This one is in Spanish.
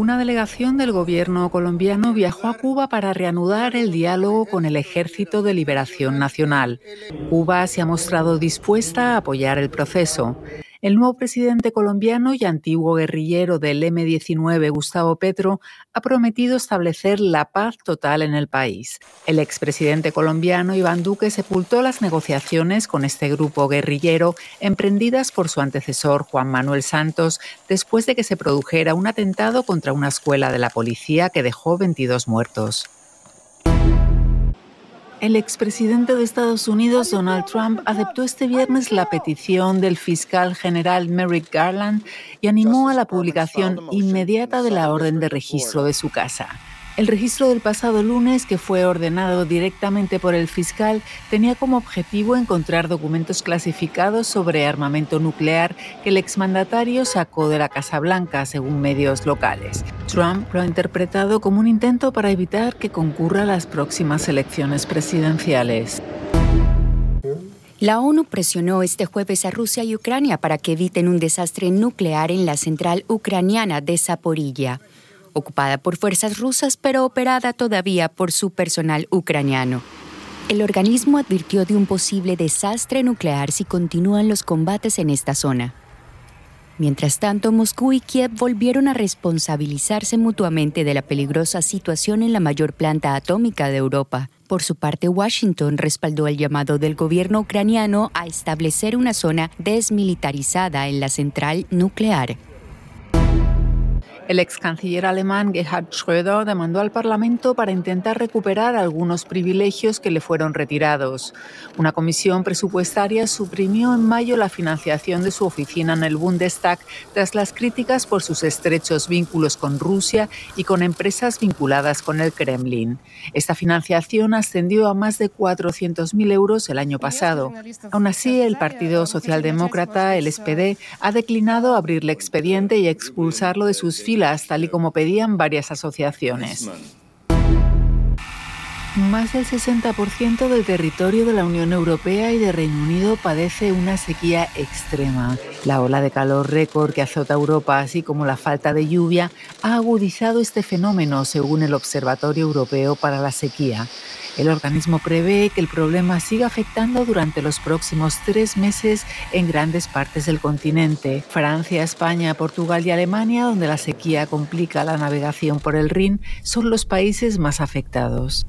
Una delegación del gobierno colombiano viajó a Cuba para reanudar el diálogo con el Ejército de Liberación Nacional. Cuba se ha mostrado dispuesta a apoyar el proceso. El nuevo presidente colombiano y antiguo guerrillero del M-19, Gustavo Petro, ha prometido establecer la paz total en el país. El expresidente colombiano Iván Duque sepultó las negociaciones con este grupo guerrillero emprendidas por su antecesor Juan Manuel Santos después de que se produjera un atentado contra una escuela de la policía que dejó 22 muertos. El expresidente de Estados Unidos, Donald Trump, aceptó este viernes la petición del fiscal general Merrick Garland y animó a la publicación inmediata de la orden de registro de su casa. El registro del pasado lunes, que fue ordenado directamente por el fiscal, tenía como objetivo encontrar documentos clasificados sobre armamento nuclear que el exmandatario sacó de la Casa Blanca, según medios locales. Trump lo ha interpretado como un intento para evitar que concurra a las próximas elecciones presidenciales. La ONU presionó este jueves a Rusia y Ucrania para que eviten un desastre nuclear en la central ucraniana de Zaporilla ocupada por fuerzas rusas pero operada todavía por su personal ucraniano. El organismo advirtió de un posible desastre nuclear si continúan los combates en esta zona. Mientras tanto, Moscú y Kiev volvieron a responsabilizarse mutuamente de la peligrosa situación en la mayor planta atómica de Europa. Por su parte, Washington respaldó el llamado del gobierno ucraniano a establecer una zona desmilitarizada en la central nuclear. El ex canciller alemán Gerhard Schröder demandó al Parlamento para intentar recuperar algunos privilegios que le fueron retirados. Una comisión presupuestaria suprimió en mayo la financiación de su oficina en el Bundestag tras las críticas por sus estrechos vínculos con Rusia y con empresas vinculadas con el Kremlin. Esta financiación ascendió a más de 400.000 euros el año pasado. Aún así, el Partido Socialdemócrata, el SPD, ha declinado abrirle expediente y expulsarlo de sus filas tal y como pedían varias asociaciones. Más del 60% del territorio de la Unión Europea y de Reino Unido padece una sequía extrema. La ola de calor récord que azota Europa, así como la falta de lluvia, ha agudizado este fenómeno, según el Observatorio Europeo para la Sequía. El organismo prevé que el problema siga afectando durante los próximos tres meses en grandes partes del continente. Francia, España, Portugal y Alemania, donde la sequía complica la navegación por el Rin, son los países más afectados.